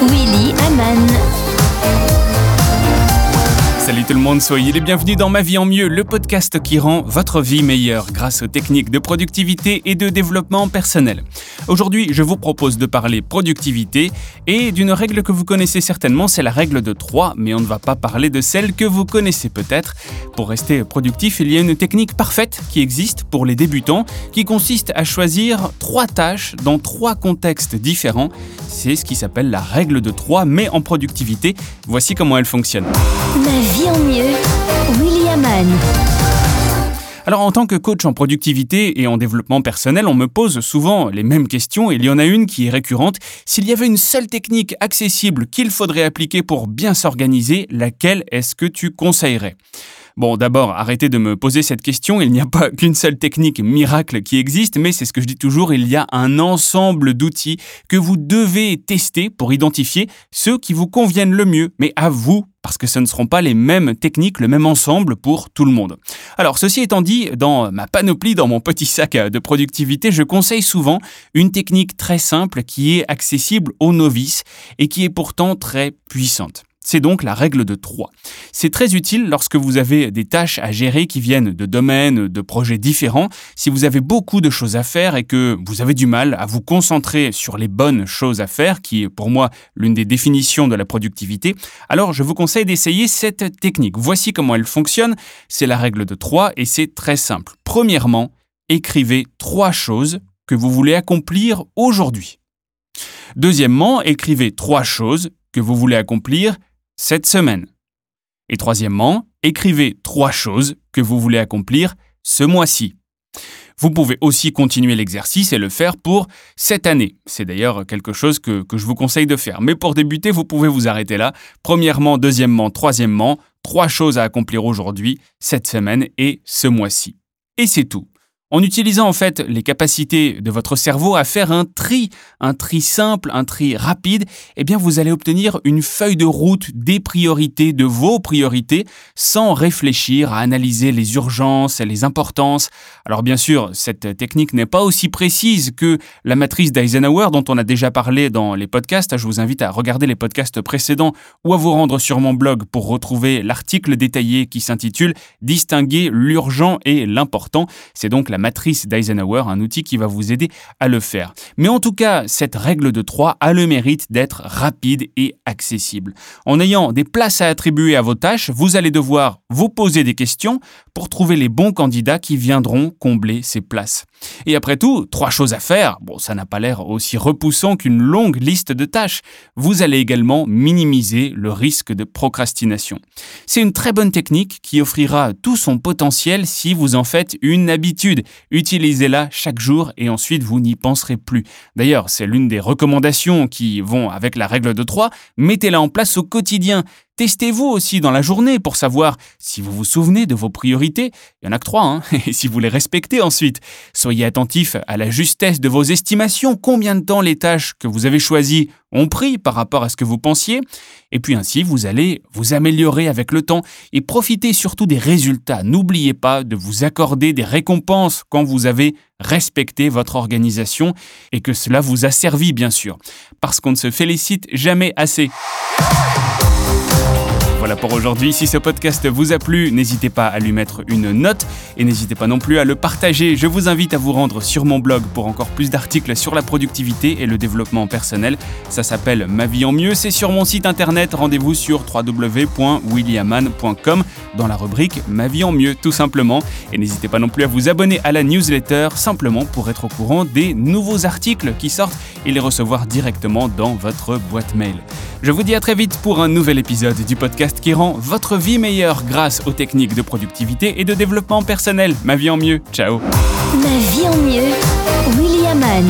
Willy Aman. Salut tout le monde, soyez les bienvenus dans Ma vie en mieux, le podcast qui rend votre vie meilleure grâce aux techniques de productivité et de développement personnel. Aujourd'hui, je vous propose de parler productivité et d'une règle que vous connaissez certainement, c'est la règle de 3, mais on ne va pas parler de celle que vous connaissez peut-être. Pour rester productif, il y a une technique parfaite qui existe pour les débutants qui consiste à choisir trois tâches dans trois contextes différents. C'est ce qui s'appelle la règle de 3, mais en productivité. Voici comment elle fonctionne. Mieux. Willy Aman. Alors en tant que coach en productivité et en développement personnel, on me pose souvent les mêmes questions et il y en a une qui est récurrente. S'il y avait une seule technique accessible qu'il faudrait appliquer pour bien s'organiser, laquelle est-ce que tu conseillerais? Bon, d'abord, arrêtez de me poser cette question. Il n'y a pas qu'une seule technique miracle qui existe, mais c'est ce que je dis toujours, il y a un ensemble d'outils que vous devez tester pour identifier ceux qui vous conviennent le mieux, mais à vous parce que ce ne seront pas les mêmes techniques, le même ensemble pour tout le monde. Alors, ceci étant dit, dans ma panoplie, dans mon petit sac de productivité, je conseille souvent une technique très simple qui est accessible aux novices et qui est pourtant très puissante. C'est donc la règle de 3. C'est très utile lorsque vous avez des tâches à gérer qui viennent de domaines, de projets différents. Si vous avez beaucoup de choses à faire et que vous avez du mal à vous concentrer sur les bonnes choses à faire, qui est pour moi l'une des définitions de la productivité, alors je vous conseille d'essayer cette technique. Voici comment elle fonctionne. C'est la règle de 3 et c'est très simple. Premièrement, écrivez trois choses que vous voulez accomplir aujourd'hui. Deuxièmement, écrivez trois choses que vous voulez accomplir cette semaine. Et troisièmement, écrivez trois choses que vous voulez accomplir ce mois-ci. Vous pouvez aussi continuer l'exercice et le faire pour cette année. C'est d'ailleurs quelque chose que, que, je vous conseille de faire. Mais pour débuter, vous pouvez vous arrêter là. Premièrement, deuxièmement, troisièmement, trois choses à accomplir aujourd'hui, cette semaine et ce mois-ci. Et c'est tout. En utilisant en fait les capacités de votre cerveau à faire un tri, un tri simple, un tri rapide, eh bien vous allez obtenir une feuille de route des priorités, de vos priorités, sans réfléchir à analyser les urgences et les importances. Alors bien sûr, cette technique n'est pas aussi précise que la matrice d'Eisenhower dont on a déjà parlé dans les podcasts. Je vous invite à regarder les podcasts précédents ou à vous rendre sur mon blog pour retrouver l'article détaillé qui s'intitule Distinguer l'urgent et l'important. C'est donc la matrice d'Eisenhower, un outil qui va vous aider à le faire. Mais en tout cas, cette règle de 3 a le mérite d'être rapide et accessible. En ayant des places à attribuer à vos tâches, vous allez devoir vous poser des questions pour trouver les bons candidats qui viendront combler ces places. Et après tout, trois choses à faire, bon, ça n'a pas l'air aussi repoussant qu'une longue liste de tâches. Vous allez également minimiser le risque de procrastination. C'est une très bonne technique qui offrira tout son potentiel si vous en faites une habitude. Utilisez-la chaque jour et ensuite vous n'y penserez plus. D'ailleurs, c'est l'une des recommandations qui vont avec la règle de 3. Mettez-la en place au quotidien. Testez-vous aussi dans la journée pour savoir si vous vous souvenez de vos priorités. Il y en a que trois, hein et si vous les respectez ensuite. Soyez attentif à la justesse de vos estimations, combien de temps les tâches que vous avez choisies ont pris par rapport à ce que vous pensiez? Et puis ainsi, vous allez vous améliorer avec le temps et profitez surtout des résultats. N'oubliez pas de vous accorder des récompenses quand vous avez respecté votre organisation et que cela vous a servi, bien sûr. Parce qu'on ne se félicite jamais assez. Voilà pour aujourd'hui. Si ce podcast vous a plu, n'hésitez pas à lui mettre une note et n'hésitez pas non plus à le partager. Je vous invite à vous rendre sur mon blog pour encore plus d'articles sur la productivité et le développement personnel. Ça s'appelle Ma vie en mieux. C'est sur mon site internet. Rendez-vous sur www.williaman.com dans la rubrique Ma vie en mieux, tout simplement. Et n'hésitez pas non plus à vous abonner à la newsletter simplement pour être au courant des nouveaux articles qui sortent et les recevoir directement dans votre boîte mail. Je vous dis à très vite pour un nouvel épisode du podcast qui rend votre vie meilleure grâce aux techniques de productivité et de développement personnel. Ma vie en mieux. Ciao. Ma vie en mieux. Willy Aman.